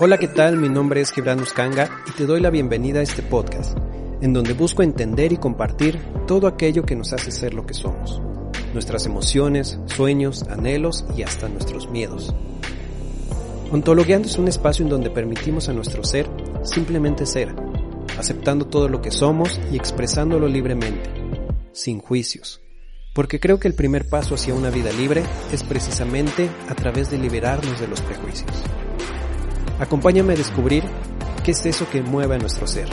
Hola, ¿qué tal? Mi nombre es Gibran Uskanga y te doy la bienvenida a este podcast, en donde busco entender y compartir todo aquello que nos hace ser lo que somos, nuestras emociones, sueños, anhelos y hasta nuestros miedos. Ontologueando es un espacio en donde permitimos a nuestro ser simplemente ser, aceptando todo lo que somos y expresándolo libremente, sin juicios. Porque creo que el primer paso hacia una vida libre es precisamente a través de liberarnos de los prejuicios. Acompáñame a descubrir qué es eso que mueve a nuestro ser.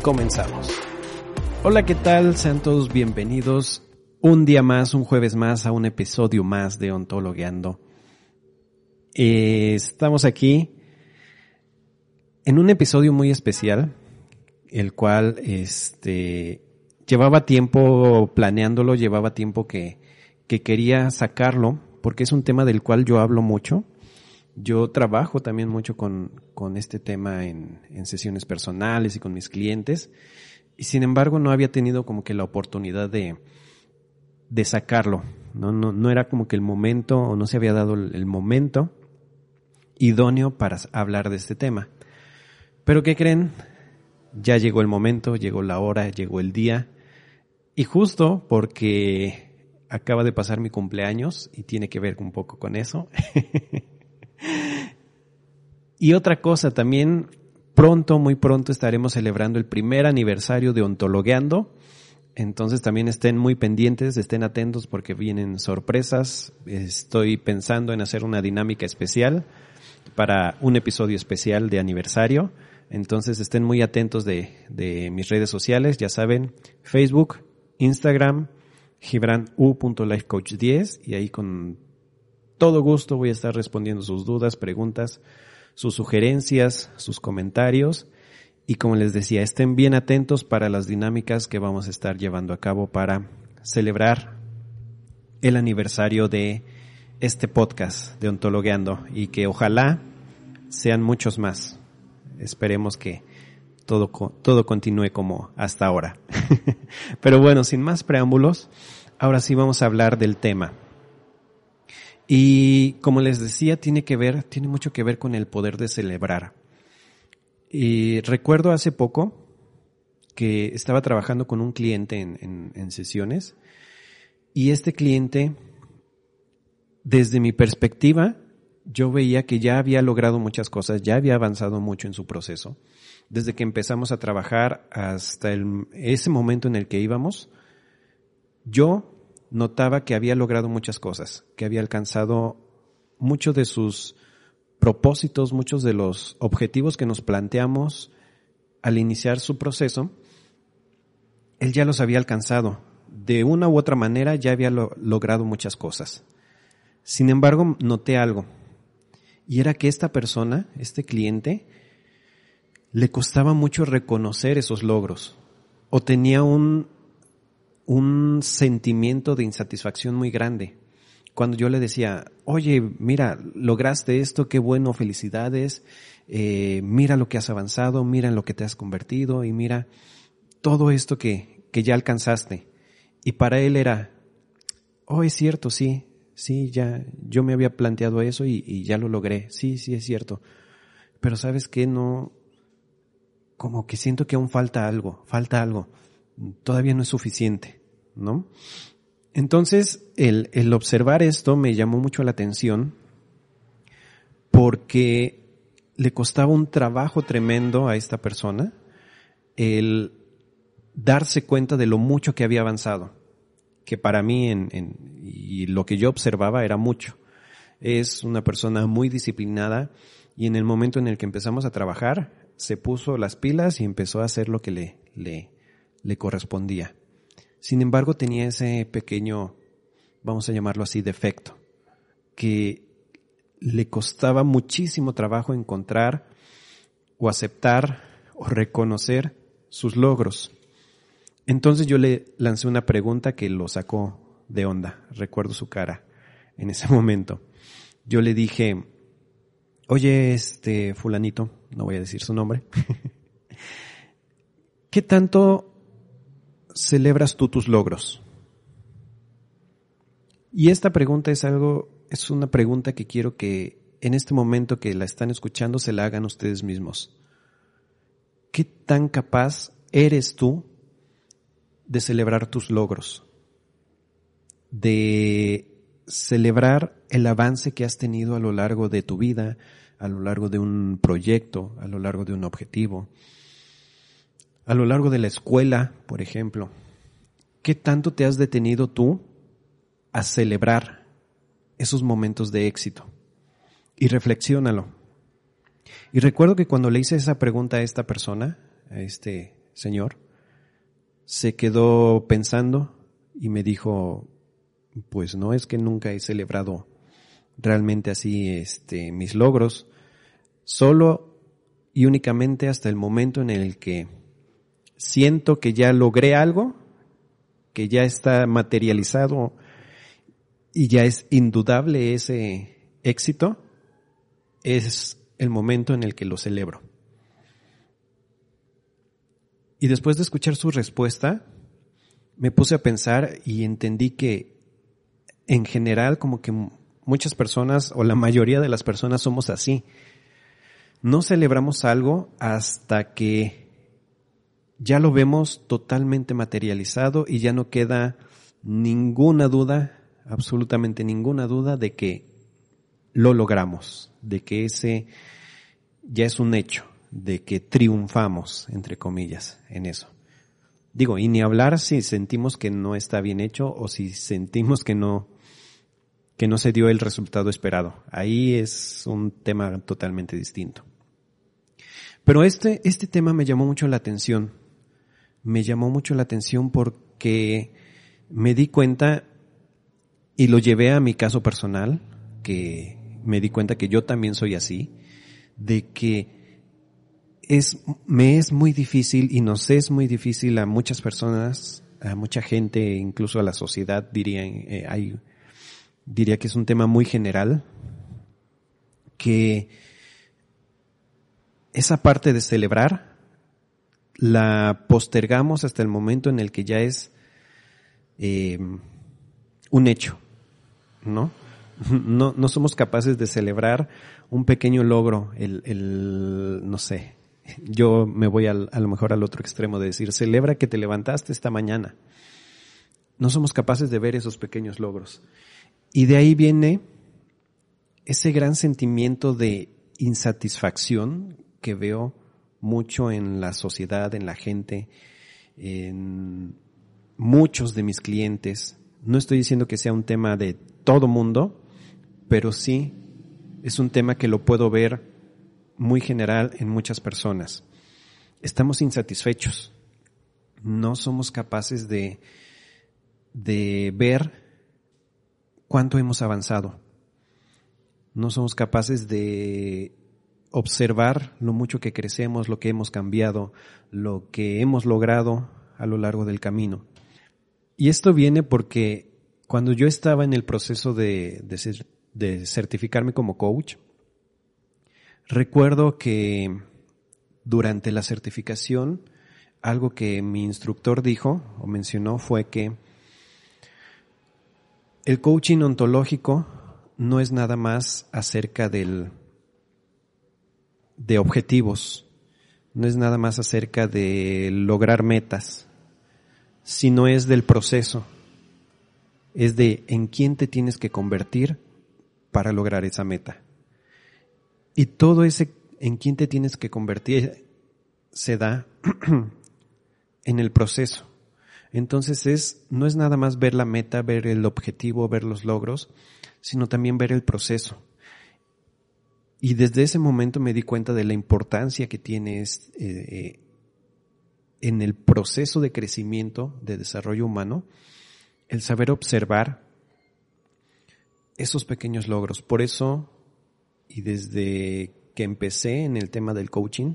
Comenzamos. Hola, ¿qué tal? Sean todos bienvenidos un día más, un jueves más, a un episodio más de Ontologueando. Eh, estamos aquí en un episodio muy especial, el cual este, llevaba tiempo planeándolo, llevaba tiempo que, que quería sacarlo, porque es un tema del cual yo hablo mucho yo trabajo también mucho con, con este tema en, en, sesiones personales y con mis clientes. Y sin embargo no había tenido como que la oportunidad de, de sacarlo. ¿no? No, no era como que el momento o no se había dado el momento idóneo para hablar de este tema. Pero ¿qué creen? Ya llegó el momento, llegó la hora, llegó el día. Y justo porque acaba de pasar mi cumpleaños y tiene que ver un poco con eso. Y otra cosa, también pronto, muy pronto estaremos celebrando el primer aniversario de Ontologueando. Entonces también estén muy pendientes, estén atentos porque vienen sorpresas. Estoy pensando en hacer una dinámica especial para un episodio especial de aniversario. Entonces estén muy atentos de, de mis redes sociales, ya saben, Facebook, Instagram, gibranu.lifecoach10 y ahí con todo gusto voy a estar respondiendo sus dudas, preguntas sus sugerencias, sus comentarios y como les decía, estén bien atentos para las dinámicas que vamos a estar llevando a cabo para celebrar el aniversario de este podcast de Ontologueando y que ojalá sean muchos más. Esperemos que todo, todo continúe como hasta ahora. Pero bueno, sin más preámbulos, ahora sí vamos a hablar del tema. Y como les decía, tiene que ver, tiene mucho que ver con el poder de celebrar. Y recuerdo hace poco que estaba trabajando con un cliente en, en sesiones y este cliente, desde mi perspectiva, yo veía que ya había logrado muchas cosas, ya había avanzado mucho en su proceso. Desde que empezamos a trabajar hasta ese momento en el que íbamos, yo notaba que había logrado muchas cosas, que había alcanzado muchos de sus propósitos, muchos de los objetivos que nos planteamos al iniciar su proceso, él ya los había alcanzado. De una u otra manera ya había logrado muchas cosas. Sin embargo, noté algo. Y era que esta persona, este cliente, le costaba mucho reconocer esos logros. O tenía un, un sentimiento de insatisfacción muy grande. Cuando yo le decía, oye, mira, lograste esto, qué bueno, felicidades, eh, mira lo que has avanzado, mira en lo que te has convertido y mira todo esto que, que ya alcanzaste. Y para él era, oh, es cierto, sí, sí, ya, yo me había planteado eso y, y ya lo logré, sí, sí, es cierto. Pero sabes que no, como que siento que aún falta algo, falta algo todavía no es suficiente, ¿no? Entonces, el, el observar esto me llamó mucho la atención porque le costaba un trabajo tremendo a esta persona el darse cuenta de lo mucho que había avanzado, que para mí en, y lo que yo observaba era mucho. Es una persona muy disciplinada y en el momento en el que empezamos a trabajar, se puso las pilas y empezó a hacer lo que le, le, le correspondía. Sin embargo, tenía ese pequeño, vamos a llamarlo así, defecto, que le costaba muchísimo trabajo encontrar o aceptar o reconocer sus logros. Entonces yo le lancé una pregunta que lo sacó de onda. Recuerdo su cara en ese momento. Yo le dije, oye, este fulanito, no voy a decir su nombre, ¿qué tanto celebras tú tus logros? Y esta pregunta es algo es una pregunta que quiero que en este momento que la están escuchando se la hagan ustedes mismos. ¿Qué tan capaz eres tú de celebrar tus logros? De celebrar el avance que has tenido a lo largo de tu vida, a lo largo de un proyecto, a lo largo de un objetivo, a lo largo de la escuela, por ejemplo. ¿Qué tanto te has detenido tú a celebrar esos momentos de éxito? Y reflexiónalo. Y recuerdo que cuando le hice esa pregunta a esta persona, a este señor, se quedó pensando y me dijo, pues no es que nunca he celebrado realmente así este mis logros, solo y únicamente hasta el momento en el que siento que ya logré algo, que ya está materializado y ya es indudable ese éxito, es el momento en el que lo celebro. Y después de escuchar su respuesta, me puse a pensar y entendí que en general como que muchas personas o la mayoría de las personas somos así. No celebramos algo hasta que ya lo vemos totalmente materializado y ya no queda ninguna duda, absolutamente ninguna duda de que lo logramos, de que ese ya es un hecho, de que triunfamos, entre comillas, en eso. Digo, y ni hablar si sentimos que no está bien hecho o si sentimos que no, que no se dio el resultado esperado. Ahí es un tema totalmente distinto. Pero este, este tema me llamó mucho la atención. Me llamó mucho la atención porque me di cuenta y lo llevé a mi caso personal, que me di cuenta que yo también soy así, de que es, me es muy difícil y nos es muy difícil a muchas personas, a mucha gente, incluso a la sociedad, diría, eh, hay, diría que es un tema muy general, que esa parte de celebrar la postergamos hasta el momento en el que ya es eh, un hecho, ¿no? ¿no? No somos capaces de celebrar un pequeño logro, el, el no sé, yo me voy a lo mejor al otro extremo de decir, celebra que te levantaste esta mañana. No somos capaces de ver esos pequeños logros. Y de ahí viene ese gran sentimiento de insatisfacción que veo mucho en la sociedad, en la gente, en muchos de mis clientes. No estoy diciendo que sea un tema de todo mundo, pero sí es un tema que lo puedo ver muy general en muchas personas. Estamos insatisfechos. No somos capaces de, de ver cuánto hemos avanzado. No somos capaces de observar lo mucho que crecemos, lo que hemos cambiado, lo que hemos logrado a lo largo del camino. Y esto viene porque cuando yo estaba en el proceso de, de, de certificarme como coach, recuerdo que durante la certificación algo que mi instructor dijo o mencionó fue que el coaching ontológico no es nada más acerca del de objetivos, no es nada más acerca de lograr metas, sino es del proceso, es de en quién te tienes que convertir para lograr esa meta. Y todo ese en quién te tienes que convertir se da en el proceso. Entonces es, no es nada más ver la meta, ver el objetivo, ver los logros, sino también ver el proceso. Y desde ese momento me di cuenta de la importancia que tiene eh, eh, en el proceso de crecimiento, de desarrollo humano, el saber observar esos pequeños logros. Por eso, y desde que empecé en el tema del coaching,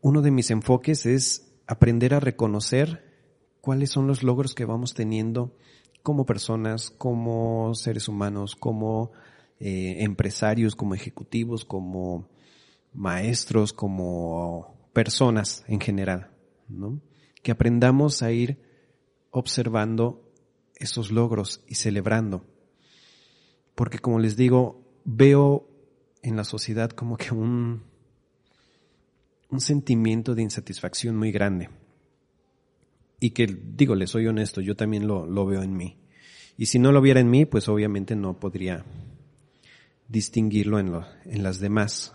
uno de mis enfoques es aprender a reconocer cuáles son los logros que vamos teniendo como personas, como seres humanos, como eh, empresarios, como ejecutivos, como maestros, como personas en general. Que aprendamos a ir observando esos logros y celebrando. Porque como les digo, veo en la sociedad como que un, un sentimiento de insatisfacción muy grande. Y que, digo, les soy honesto, yo también lo, lo veo en mí. Y si no lo viera en mí, pues obviamente no podría distinguirlo en, lo, en las demás.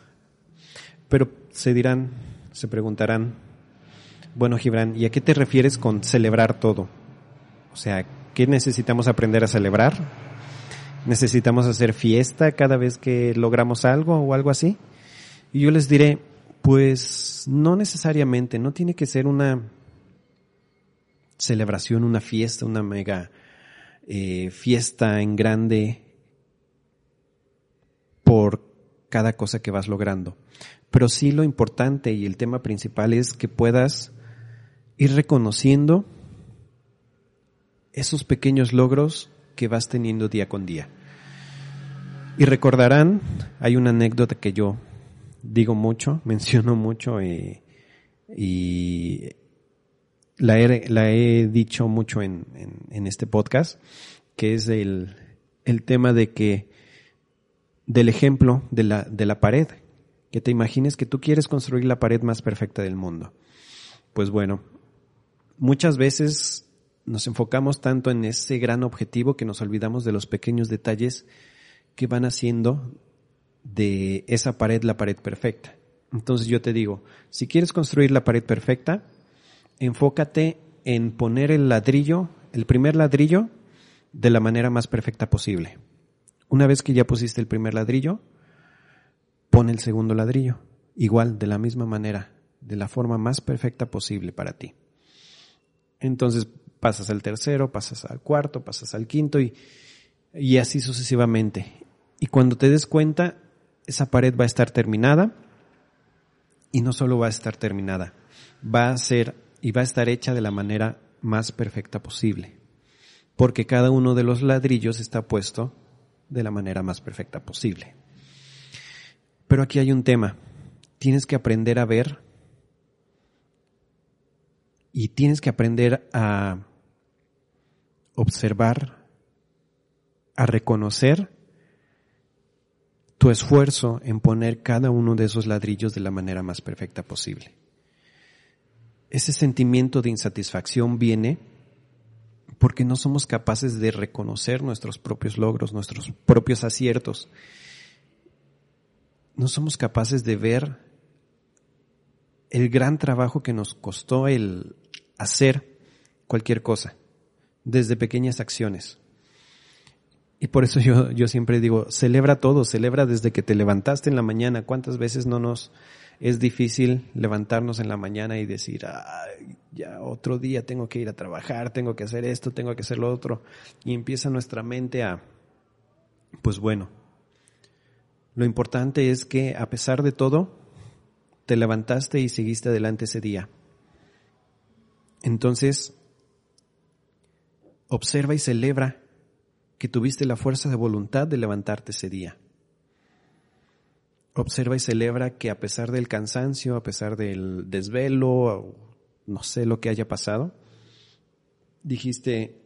Pero se dirán, se preguntarán, bueno, Gibran, ¿y a qué te refieres con celebrar todo? O sea, ¿qué necesitamos aprender a celebrar? ¿Necesitamos hacer fiesta cada vez que logramos algo o algo así? Y yo les diré, pues no necesariamente, no tiene que ser una celebración, una fiesta, una mega eh, fiesta en grande por cada cosa que vas logrando. Pero sí lo importante y el tema principal es que puedas ir reconociendo esos pequeños logros que vas teniendo día con día. Y recordarán, hay una anécdota que yo digo mucho, menciono mucho eh, y la he, dicho mucho en, este podcast, que es el, tema de que, del ejemplo de la pared, que te imagines que tú quieres construir la pared más perfecta del mundo. Pues bueno, muchas veces nos enfocamos tanto en ese gran objetivo que nos olvidamos de los pequeños detalles que van haciendo de esa pared la pared perfecta. Entonces yo te digo, si quieres construir la pared perfecta, enfócate en poner el ladrillo, el primer ladrillo, de la manera más perfecta posible. Una vez que ya pusiste el primer ladrillo, pon el segundo ladrillo, igual, de la misma manera, de la forma más perfecta posible para ti. Entonces pasas al tercero, pasas al cuarto, pasas al quinto y, y así sucesivamente. Y cuando te des cuenta, esa pared va a estar terminada y no solo va a estar terminada, va a ser y va a estar hecha de la manera más perfecta posible, porque cada uno de los ladrillos está puesto de la manera más perfecta posible. Pero aquí hay un tema, tienes que aprender a ver y tienes que aprender a observar, a reconocer tu esfuerzo en poner cada uno de esos ladrillos de la manera más perfecta posible ese sentimiento de insatisfacción viene porque no somos capaces de reconocer nuestros propios logros, nuestros propios aciertos. No somos capaces de ver el gran trabajo que nos costó el hacer cualquier cosa, desde pequeñas acciones. Y por eso yo, yo siempre digo, celebra todo, celebra desde que te levantaste en la mañana. ¿Cuántas veces no nos es difícil levantarnos en la mañana y decir, ya otro día tengo que ir a trabajar, tengo que hacer esto, tengo que hacer lo otro. Y empieza nuestra mente a, pues bueno, lo importante es que a pesar de todo, te levantaste y seguiste adelante ese día. Entonces, observa y celebra que tuviste la fuerza de voluntad de levantarte ese día. Observa y celebra que a pesar del cansancio, a pesar del desvelo, no sé lo que haya pasado, dijiste,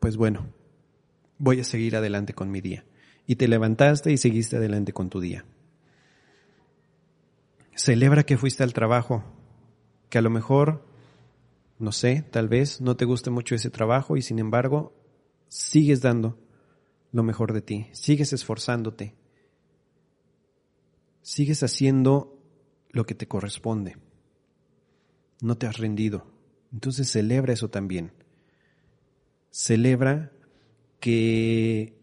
pues bueno, voy a seguir adelante con mi día. Y te levantaste y seguiste adelante con tu día. Celebra que fuiste al trabajo, que a lo mejor, no sé, tal vez no te guste mucho ese trabajo y sin embargo sigues dando lo mejor de ti, sigues esforzándote, sigues haciendo lo que te corresponde. No te has rendido. Entonces celebra eso también. Celebra que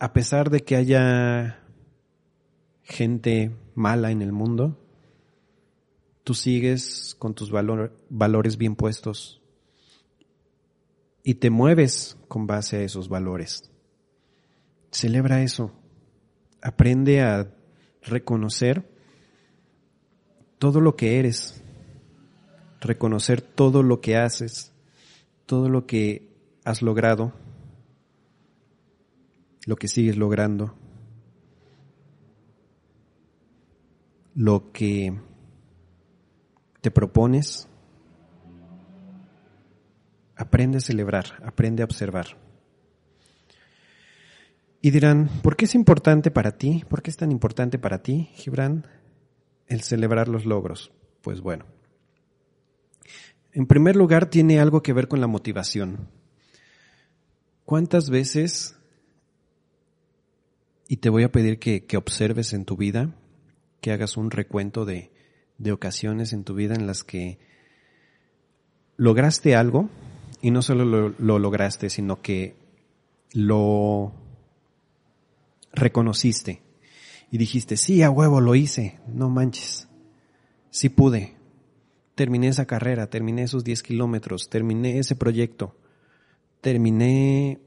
a pesar de que haya gente mala en el mundo, tú sigues con tus valores bien puestos y te mueves con base a esos valores. Celebra eso. Aprende a reconocer todo lo que eres, reconocer todo lo que haces, todo lo que has logrado, lo que sigues logrando, lo que te propones. Aprende a celebrar, aprende a observar. Y dirán, ¿por qué es importante para ti? ¿Por qué es tan importante para ti, Gibran, el celebrar los logros? Pues bueno, en primer lugar tiene algo que ver con la motivación. ¿Cuántas veces, y te voy a pedir que, observes en tu vida, que hagas un recuento de, de ocasiones en tu vida en las que lograste algo y no solo lo, lo lograste, sino que lo reconociste y dijiste, sí, a huevo lo hice, no manches, sí pude, terminé esa carrera, terminé esos 10 kilómetros, terminé ese proyecto, terminé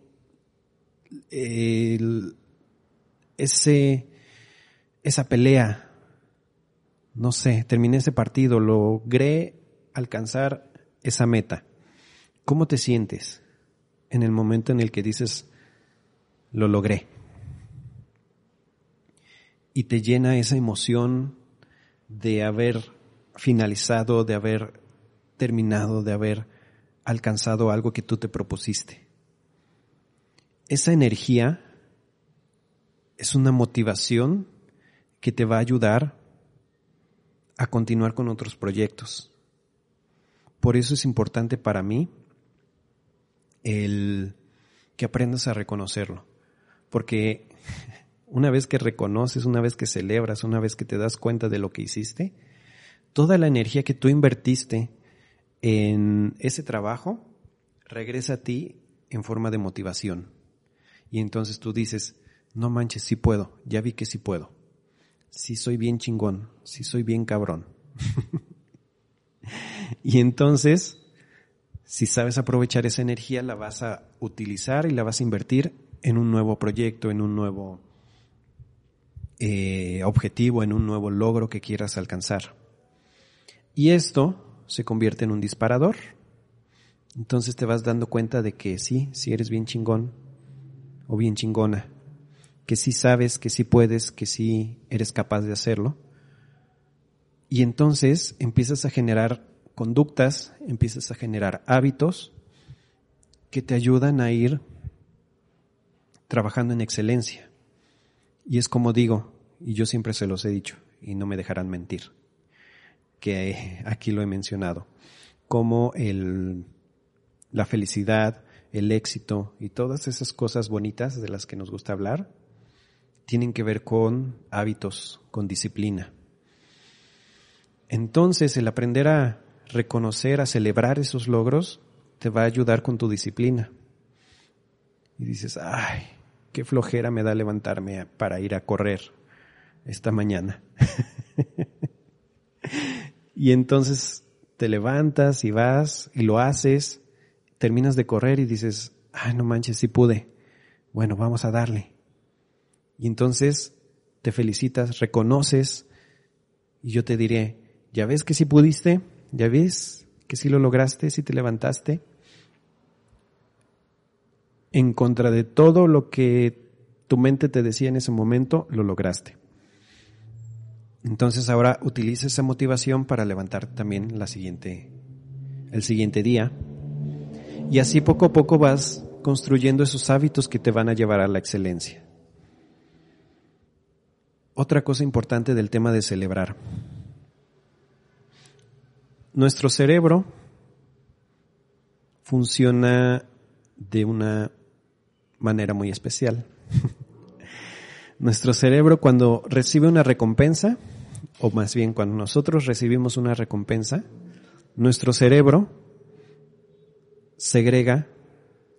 ese, esa pelea, no sé, terminé ese partido, logré alcanzar esa meta. ¿Cómo te sientes en el momento en el que dices, lo logré? y te llena esa emoción de haber finalizado, de haber terminado, de haber alcanzado algo que tú te propusiste. Esa energía es una motivación que te va a ayudar a continuar con otros proyectos. Por eso es importante para mí el que aprendas a reconocerlo. Porque una vez que reconoces, una vez que celebras, una vez que te das cuenta de lo que hiciste, toda la energía que tú invertiste en ese trabajo regresa a ti en forma de motivación. Y entonces tú dices, no manches, sí puedo, ya vi que sí puedo. Sí soy bien chingón, sí soy bien cabrón. y entonces, si sabes aprovechar esa energía, la vas a utilizar y la vas a invertir en un nuevo proyecto, en un nuevo eh, objetivo, en un nuevo logro que quieras alcanzar. Y esto se convierte en un disparador. Entonces te vas dando cuenta de que sí, si eres bien chingón o bien chingona, que sí sabes, que sí puedes, que sí eres capaz de hacerlo. Y entonces empiezas a generar conductas, empiezas a generar hábitos que te ayudan a ir trabajando en excelencia. Y es como digo, y yo siempre se los he dicho, y no me dejarán mentir, que aquí lo he mencionado, como el, la felicidad, el éxito y todas esas cosas bonitas de las que nos gusta hablar, tienen que ver con hábitos, con disciplina. Entonces, el aprender a reconocer, a celebrar esos logros, te va a ayudar con tu disciplina. Y dices, ay, qué flojera me da levantarme para ir a correr esta mañana. y entonces te levantas y vas y lo haces, terminas de correr y dices, ay, no manches, sí pude. Bueno, vamos a darle. Y entonces te felicitas, reconoces y yo te diré, ¿ya ves que sí pudiste? ¿Ya ves que sí lo lograste, sí te levantaste? en contra de todo lo que tu mente te decía en ese momento, lo lograste. Entonces ahora utiliza esa motivación para levantar también la siguiente, el siguiente día. Y así poco a poco vas construyendo esos hábitos que te van a llevar a la excelencia. Otra cosa importante del tema de celebrar. Nuestro cerebro funciona de una manera muy especial. Nuestro cerebro cuando recibe una recompensa, o más bien cuando nosotros recibimos una recompensa, nuestro cerebro segrega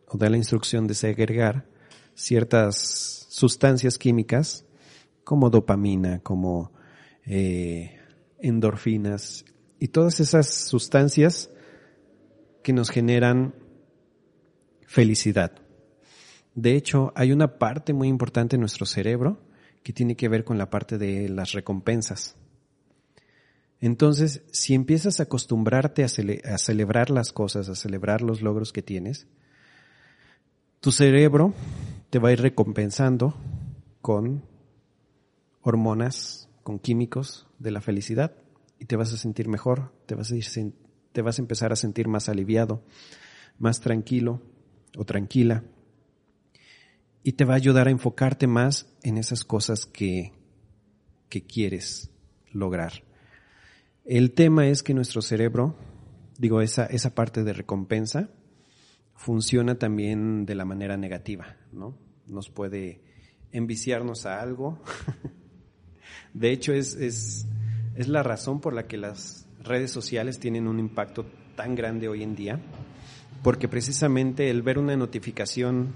o da la instrucción de segregar ciertas sustancias químicas como dopamina, como eh, endorfinas y todas esas sustancias que nos generan felicidad. De hecho, hay una parte muy importante en nuestro cerebro que tiene que ver con la parte de las recompensas. Entonces, si empiezas a acostumbrarte a, celebrar las cosas, a celebrar los logros que tienes, tu cerebro te va a ir recompensando con hormonas, con químicos de la felicidad y te vas a sentir mejor, te vas a, te vas a empezar a sentir más aliviado, más tranquilo o tranquila y te va a ayudar a enfocarte más en esas cosas que, que quieres lograr. El tema es que nuestro cerebro, digo, esa, esa parte de recompensa, funciona también de la manera negativa, ¿no? Nos puede enviciarnos a algo. de hecho, es, es, es la razón por la que las redes sociales tienen un impacto tan grande hoy en día, porque precisamente el ver una notificación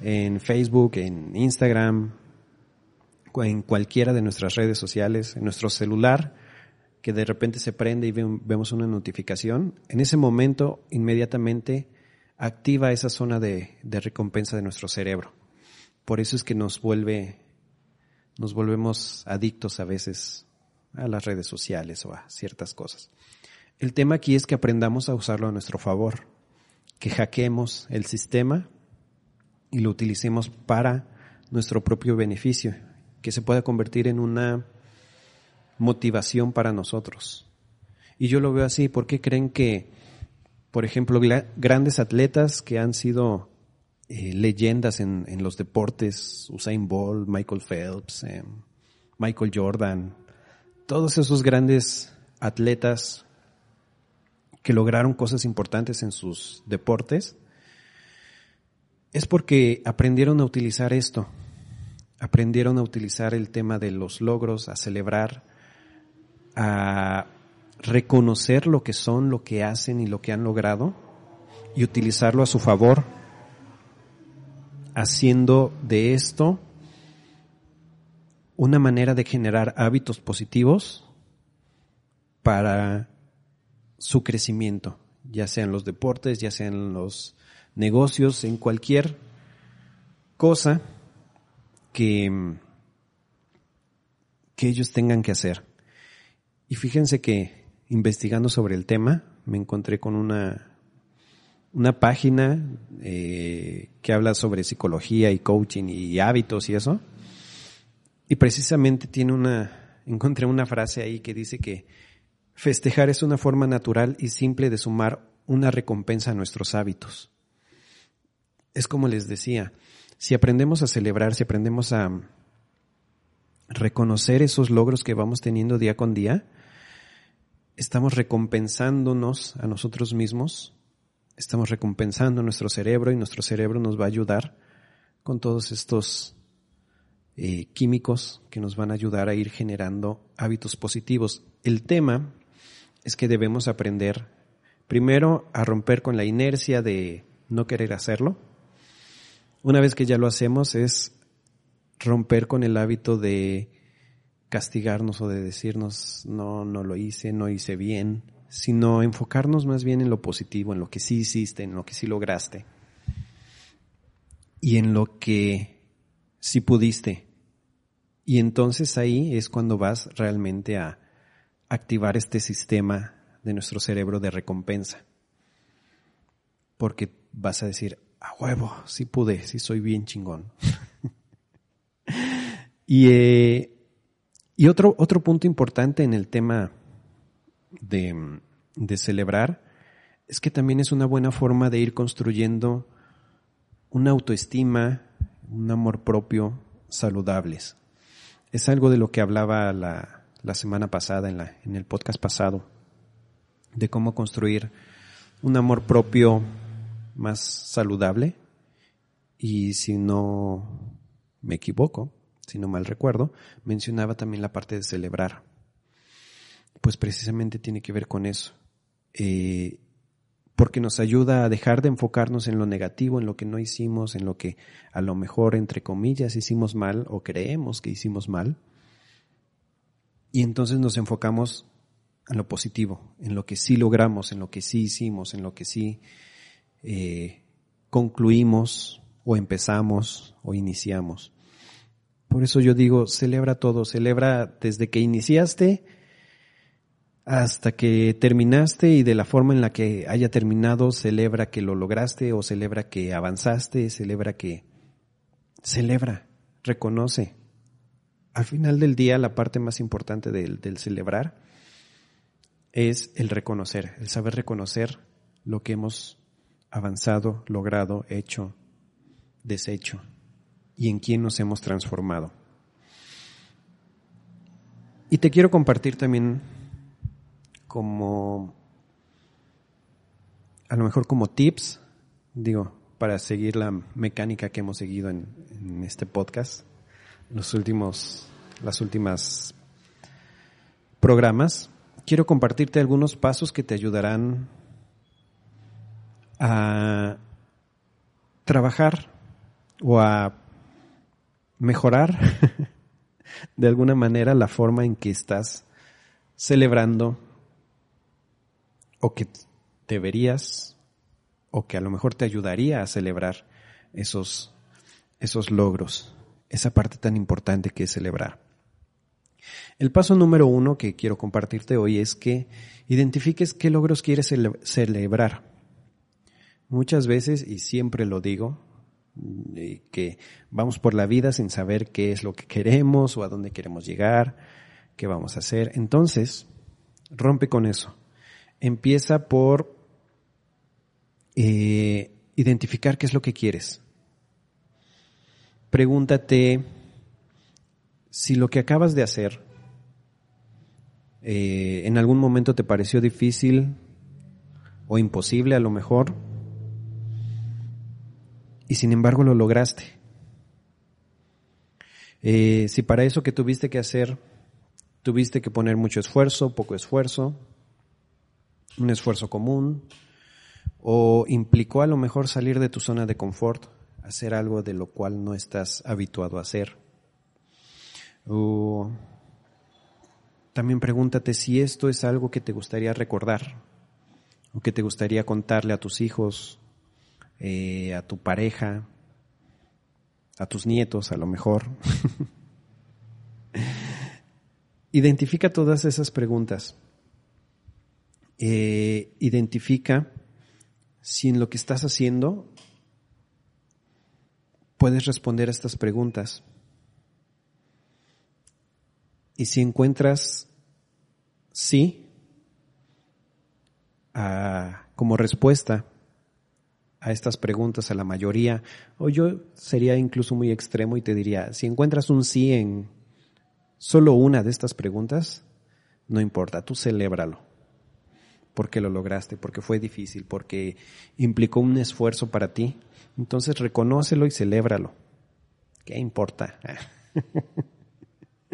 en Facebook, en Instagram, en cualquiera de nuestras redes sociales, en nuestro celular, que de repente se prende y vemos una notificación, en ese momento inmediatamente activa esa zona de, recompensa de nuestro cerebro. Por eso es que nos vuelve, nos volvemos adictos a veces a las redes sociales o a ciertas cosas. El tema aquí es que aprendamos a usarlo a nuestro favor, que hackeemos el sistema y lo utilicemos para nuestro propio beneficio, que se pueda convertir en una motivación para nosotros. Y yo lo veo así, ¿por qué creen que, por ejemplo, grandes atletas que han sido eh, leyendas en, los deportes, Usain Bolt, Michael Phelps, eh, Michael Jordan, todos esos grandes atletas que lograron cosas importantes en sus deportes, es porque aprendieron a utilizar esto, aprendieron a utilizar el tema de los logros, a celebrar, a reconocer lo que son, lo que hacen y lo que han logrado y utilizarlo a su favor, haciendo de esto una manera de generar hábitos positivos para su crecimiento, ya sean los deportes, ya sean los negocios, en cualquier cosa que, que ellos tengan que hacer. Y fíjense que investigando sobre el tema, me encontré con una, una página eh, que habla sobre psicología y coaching y hábitos y eso. Y precisamente tiene una, encontré una frase ahí que dice que festejar es una forma natural y simple de sumar una recompensa a nuestros hábitos. Es como les decía, si aprendemos a celebrar, si aprendemos a reconocer esos logros que vamos teniendo día con día, estamos recompensándonos a nosotros mismos, estamos recompensando nuestro cerebro y nuestro cerebro nos va a ayudar con todos estos eh, químicos que nos van a ayudar a ir generando hábitos positivos. El tema es que debemos aprender primero a romper con la inercia de no querer hacerlo. Una vez que ya lo hacemos es romper con el hábito de castigarnos o de decirnos, no, no lo hice, no hice bien, sino enfocarnos más bien en lo positivo, en lo que sí hiciste, en lo que sí lograste y en lo que sí pudiste. Y entonces ahí es cuando vas realmente a activar este sistema de nuestro cerebro de recompensa. Porque vas a decir, a huevo, sí pude, sí soy bien chingón. y eh, y otro, otro punto importante en el tema de celebrar es que también es una buena forma de ir construyendo una autoestima, un amor propio saludables. Es algo de lo que hablaba la, la semana pasada, en, la, en el podcast pasado, de cómo construir un amor propio más saludable. Y si no me equivoco, si no mal recuerdo, mencionaba también la parte de celebrar. Pues precisamente tiene que ver con eso. Eh, porque nos ayuda a dejar de enfocarnos en lo negativo, en lo que no hicimos, en lo que a lo mejor, entre comillas, hicimos mal o creemos que hicimos mal. Y entonces nos enfocamos en lo positivo, en lo que sí logramos, en lo que sí hicimos, en lo que sí eh, concluimos o empezamos o iniciamos. Por eso yo digo, celebra todo, celebra desde que iniciaste hasta que terminaste y de la forma en la que haya terminado, celebra que lo lograste o celebra que avanzaste, celebra que... Celebra, reconoce. Al final del día, la parte más importante del, del celebrar es el reconocer, el saber reconocer lo que hemos avanzado, logrado, hecho, deshecho y en quién nos hemos transformado. Y te quiero compartir también como, a lo mejor como tips, digo, para seguir la mecánica que hemos seguido en, este podcast, los últimos, las últimas programas, quiero compartirte algunos pasos que te ayudarán a trabajar o a mejorar de alguna manera la forma en que estás celebrando o que deberías o que a lo mejor te ayudaría a celebrar esos, esos logros, esa parte tan importante que es celebrar. El paso número uno que quiero compartirte hoy es que identifiques qué logros quieres celebrar. Muchas veces, y siempre lo digo, que vamos por la vida sin saber qué es lo que queremos o a dónde queremos llegar, qué vamos a hacer. Entonces, rompe con eso. Empieza por eh, identificar qué es lo que quieres. Pregúntate si lo que acabas de hacer eh, en algún momento te pareció difícil o imposible a lo mejor, y sin embargo lo lograste. Eh, si para eso que tuviste que hacer, tuviste que poner mucho esfuerzo, poco esfuerzo, un esfuerzo común, o implicó a lo mejor salir de tu zona de confort, hacer algo de lo cual no estás habituado a hacer. O también pregúntate si esto es algo que te gustaría recordar o que te gustaría contarle a tus hijos eh, a tu pareja, a tus nietos a lo mejor. identifica todas esas preguntas. Eh, identifica si en lo que estás haciendo puedes responder a estas preguntas. Y si encuentras sí ah, como respuesta, a estas preguntas a la mayoría, o yo sería incluso muy extremo y te diría, si encuentras un sí en solo una de estas preguntas, no importa, tú celébralo, porque lo lograste, porque fue difícil, porque implicó un esfuerzo para ti. Entonces reconócelo y celébralo. ¿Qué importa?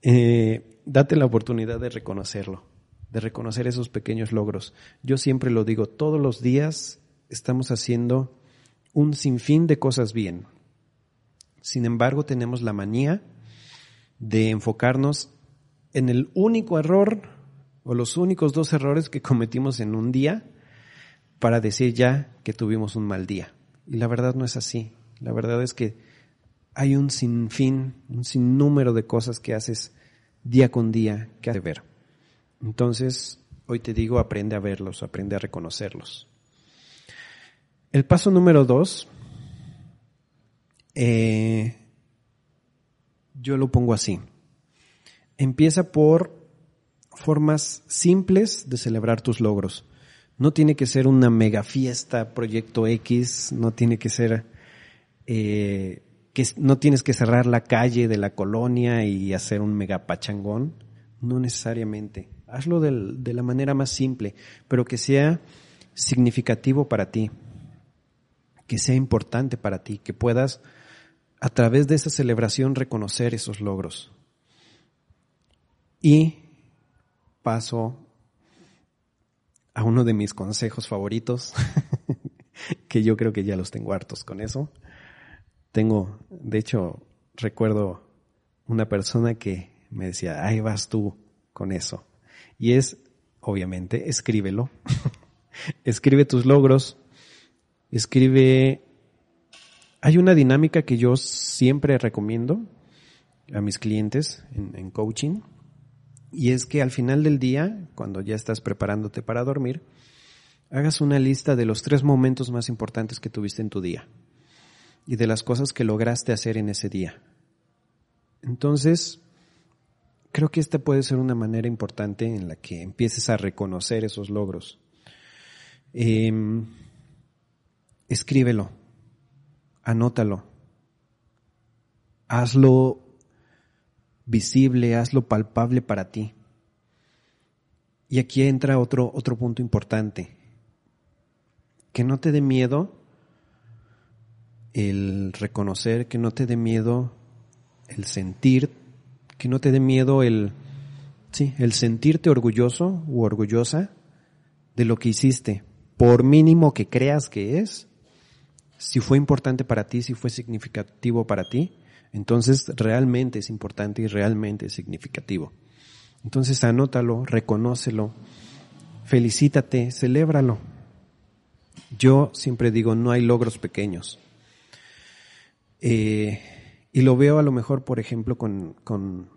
eh, date la oportunidad de reconocerlo, de reconocer esos pequeños logros. Yo siempre lo digo, todos los días estamos haciendo un sinfín de cosas bien. Sin embargo, tenemos la manía de enfocarnos en el único error o los únicos dos errores que cometimos en un día para decir ya que tuvimos un mal día. Y la verdad no es así. La verdad es que hay un sinfín, un sinnúmero de cosas que haces día con día que has de ver. Entonces, hoy te digo, aprende a verlos, aprende a reconocerlos. El paso número dos, eh, yo lo pongo así. Empieza por formas simples de celebrar tus logros. No tiene que ser una mega fiesta, proyecto X, no tiene que ser, eh, que no tienes que cerrar la calle de la colonia y hacer un mega pachangón. No necesariamente. Hazlo de la manera más simple, pero que sea significativo para ti que sea importante para ti, que puedas a través de esa celebración reconocer esos logros. Y paso a uno de mis consejos favoritos, que yo creo que ya los tengo hartos con eso. Tengo, de hecho, recuerdo una persona que me decía, ahí vas tú con eso. Y es, obviamente, escríbelo. Escribe tus logros, escribe, hay una dinámica que yo siempre recomiendo a mis clientes en, coaching, y es que al final del día, cuando ya estás preparándote para dormir, hagas una lista de los tres momentos más importantes que tuviste en tu día y de las cosas que lograste hacer en ese día. Entonces, creo que esta puede ser una manera importante en la que empieces a reconocer esos logros. Eh, escríbelo, anótalo, hazlo visible, hazlo palpable para ti. Y aquí entra otro, otro punto importante. Que no te dé miedo el reconocer, que no te dé miedo el sentir, que no te dé miedo el, sí, el sentirte orgulloso u orgullosa de lo que hiciste, por mínimo que creas que es, si fue importante para ti, si fue significativo para ti, entonces realmente es importante y realmente es significativo. Entonces anótalo, reconócelo, felicítate, celébralo. Yo siempre digo, no hay logros pequeños. Eh, y lo veo a lo mejor, por ejemplo, con, con,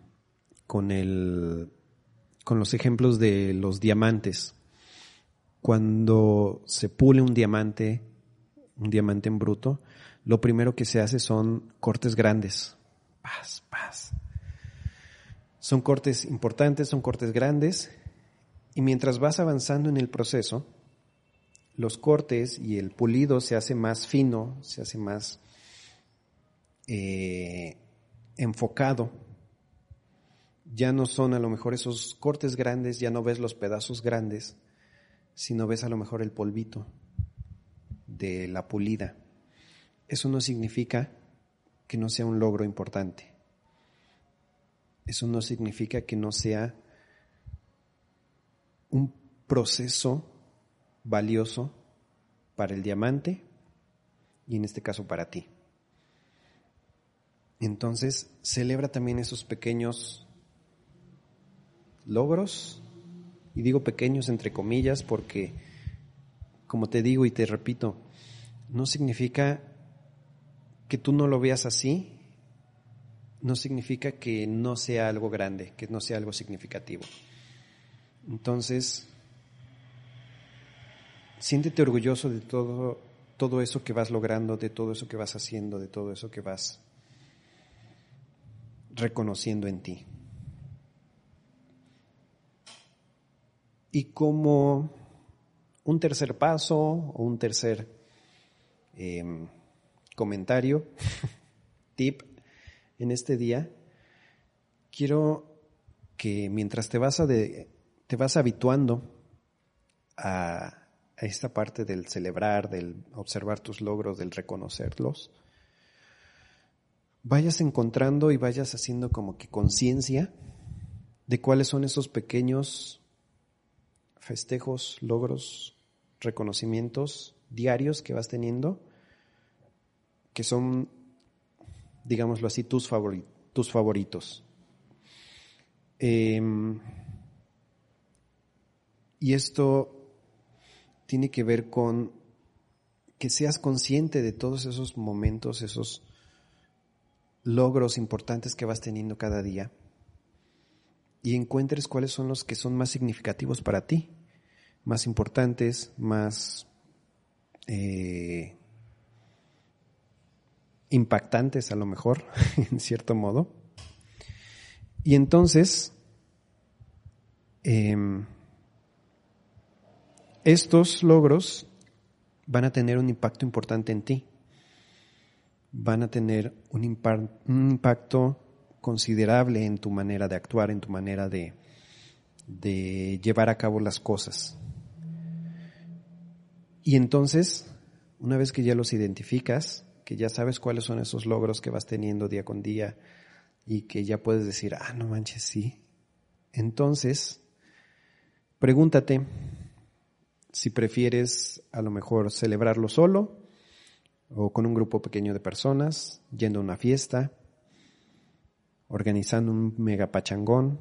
con, el, con los ejemplos de los diamantes. Cuando se pule un diamante, un diamante en bruto, lo primero que se hace son cortes grandes. Paz, paz. Son cortes importantes, son cortes grandes. Y mientras vas avanzando en el proceso, los cortes y el pulido se hace más fino, se hace más eh, enfocado. Ya no son a lo mejor esos cortes grandes, ya no ves los pedazos grandes, sino ves a lo mejor el polvito de la pulida. Eso no significa que no sea un logro importante. Eso no significa que no sea un proceso valioso para el diamante y en este caso para ti. Entonces, celebra también esos pequeños logros, y digo pequeños entre comillas porque, como te digo y te repito, no significa que tú no lo veas así, no significa que no sea algo grande, que no sea algo significativo. Entonces, siéntete orgulloso de todo, todo eso que vas logrando, de todo eso que vas haciendo, de todo eso que vas reconociendo en ti. Y como un tercer paso o un tercer em, comentario, tip en este día, quiero que mientras te vas, a te vas habituando a, a esta parte del celebrar, del observar tus logros, del reconocerlos, vayas encontrando y vayas haciendo como que conciencia de cuáles son esos pequeños festejos, logros, reconocimientos diarios que vas teniendo, que son, digámoslo así, tus, tus favoritos. Em, y esto tiene que ver con que seas consciente de todos esos momentos, esos logros importantes que vas teniendo cada día y encuentres cuáles son los que son más significativos para ti, más importantes, más eh, impactantes a lo mejor, en cierto modo. Y entonces, em, estos logros van a tener un impacto importante en ti van a tener un, impacto considerable en tu manera de actuar, en tu manera de, de llevar a cabo las cosas. Y entonces, una vez que ya los identificas, que ya sabes cuáles son esos logros que vas teniendo día con día y que ya puedes decir, ah, no manches, sí. Entonces, pregúntate si prefieres a lo mejor celebrarlo solo o con un grupo pequeño de personas, yendo a una fiesta, organizando un mega pachangón.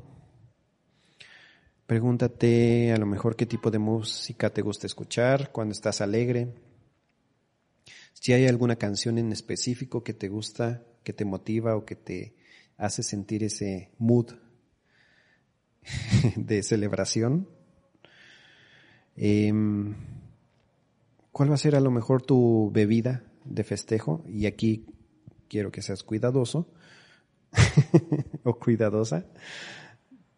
Pregúntate a lo mejor qué tipo de música te gusta escuchar cuando estás alegre. Si hay alguna canción en específico que te gusta, que te motiva o que te hace sentir ese mood de celebración. Em, ¿Cuál va a ser a lo mejor tu bebida de festejo, y aquí quiero que seas cuidadoso o cuidadosa,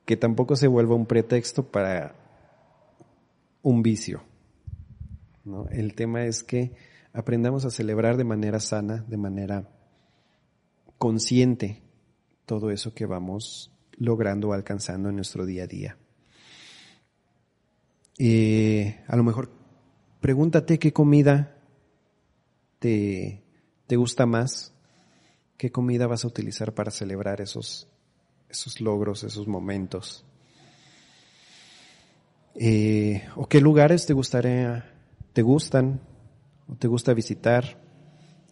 que tampoco se vuelva un pretexto para un vicio. ¿no? El tema es que aprendamos a celebrar de manera sana, de manera consciente todo eso que vamos logrando o alcanzando en nuestro día a día. Eh, a lo mejor pregúntate qué comida te, te gusta más, qué comida vas a utilizar para celebrar esos, esos logros, esos momentos. Eh, o qué lugares te gustaría, te gustan o te gusta visitar,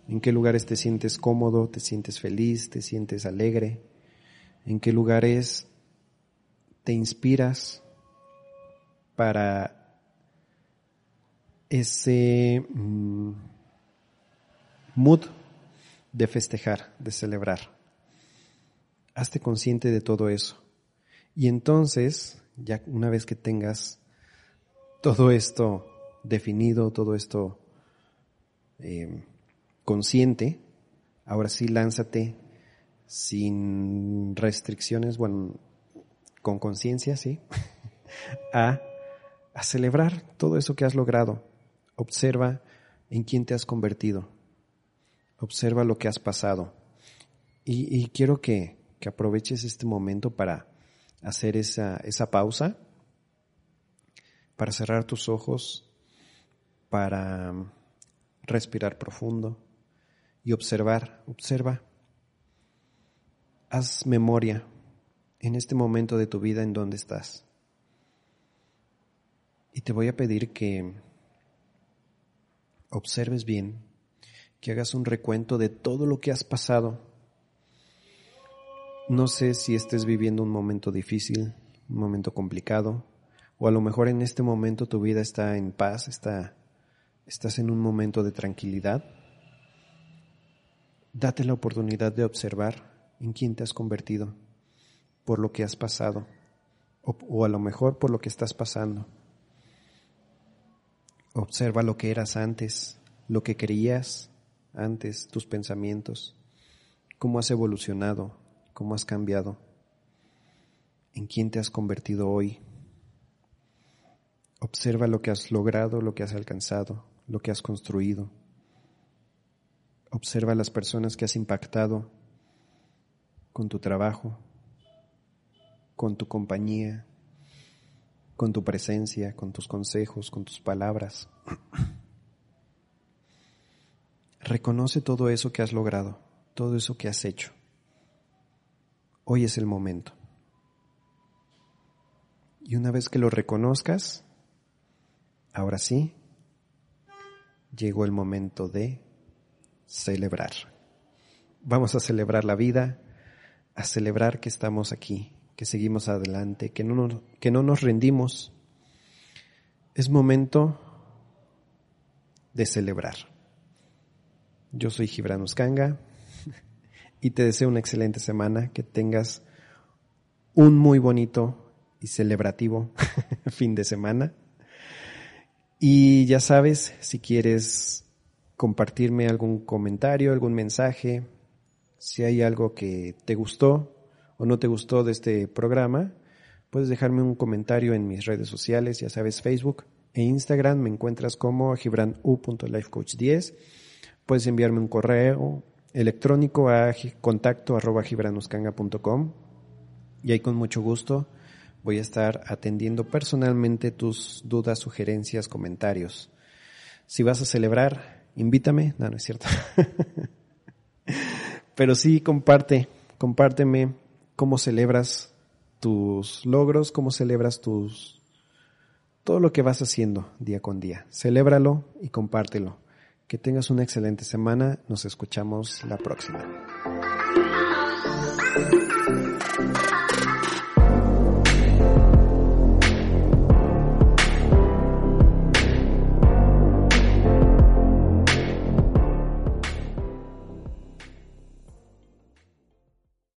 en qué lugares te sientes cómodo, te sientes feliz, te sientes alegre, en qué lugares te inspiras para ese mm, mood de festejar, de celebrar. Hazte consciente de todo eso. Y entonces, ya una vez que tengas todo esto definido, todo esto eh, consciente, ahora sí lánzate sin restricciones, bueno, con conciencia, sí, a, a celebrar todo eso que has logrado. Observa en quién te has convertido. Observa lo que has pasado. Y, y quiero que, que, aproveches este momento para hacer esa, esa pausa, para cerrar tus ojos, para respirar profundo y observar, observa. Haz memoria en este momento de tu vida en donde estás. Y te voy a pedir que observes bien, que hagas un recuento de todo lo que has pasado. No sé si estés viviendo un momento difícil, un momento complicado, o a lo mejor en este momento tu vida está en paz, está, estás en un momento de tranquilidad. Date la oportunidad de observar en quién te has convertido, por lo que has pasado, o, a lo mejor por lo que estás pasando. Observa lo que eras antes, lo que creías antes, tus pensamientos, cómo has evolucionado, cómo has cambiado, en quién te has convertido hoy. Observa lo que has logrado, lo que has alcanzado, lo que has construido Observa las personas que has impactado con tu trabajo, con tu compañía, con tu presencia, con tus consejos, con tus palabras. Reconoce todo eso que has logrado, todo eso que has hecho. Hoy es el momento. Y una vez que lo reconozcas, ahora sí, llegó el momento de celebrar. Vamos a celebrar la vida, a celebrar que estamos aquí, que seguimos adelante, que no nos, que no nos rendimos. Es momento de celebrar. Yo soy Gibran Uscanga y te deseo una excelente semana, que tengas un muy bonito y celebrativo fin de semana. Y ya sabes, si quieres compartirme algún comentario, algún mensaje, si hay algo que te gustó o no te gustó de este programa, puedes dejarme un comentario en mis redes sociales, ya sabes, Facebook e Instagram, me encuentras como gibranu.lifecoach10. Puedes enviarme un correo electrónico a contacto arroba y ahí con mucho gusto voy a estar atendiendo personalmente tus dudas, sugerencias, comentarios. Si vas a celebrar, invítame, no, no es cierto. Pero sí, comparte, compárteme cómo celebras tus logros, cómo celebras tus, todo lo que vas haciendo día con día. Celébralo y compártelo. Que tengas una excelente semana. Nos escuchamos la próxima.